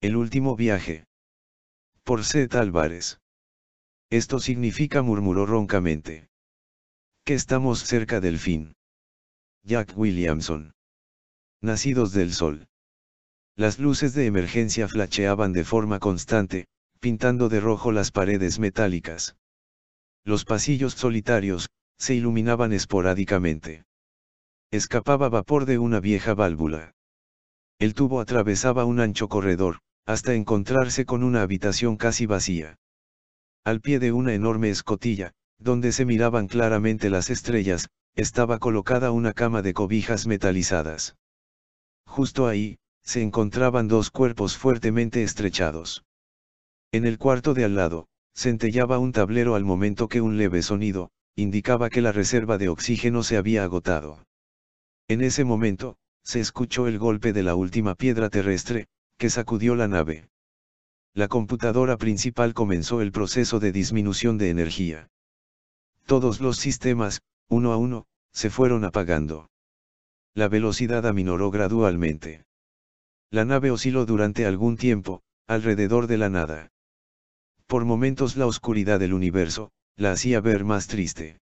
El último viaje. Por Seth Álvarez. Esto significa murmuró roncamente. Que estamos cerca del fin. Jack Williamson. Nacidos del Sol. Las luces de emergencia flacheaban de forma constante, pintando de rojo las paredes metálicas. Los pasillos solitarios, se iluminaban esporádicamente. Escapaba vapor de una vieja válvula. El tubo atravesaba un ancho corredor, hasta encontrarse con una habitación casi vacía. Al pie de una enorme escotilla, donde se miraban claramente las estrellas, estaba colocada una cama de cobijas metalizadas. Justo ahí, se encontraban dos cuerpos fuertemente estrechados. En el cuarto de al lado, centellaba un tablero al momento que un leve sonido, indicaba que la reserva de oxígeno se había agotado. En ese momento, se escuchó el golpe de la última piedra terrestre, que sacudió la nave. La computadora principal comenzó el proceso de disminución de energía. Todos los sistemas, uno a uno, se fueron apagando. La velocidad aminoró gradualmente. La nave osciló durante algún tiempo, alrededor de la nada. Por momentos la oscuridad del universo, la hacía ver más triste.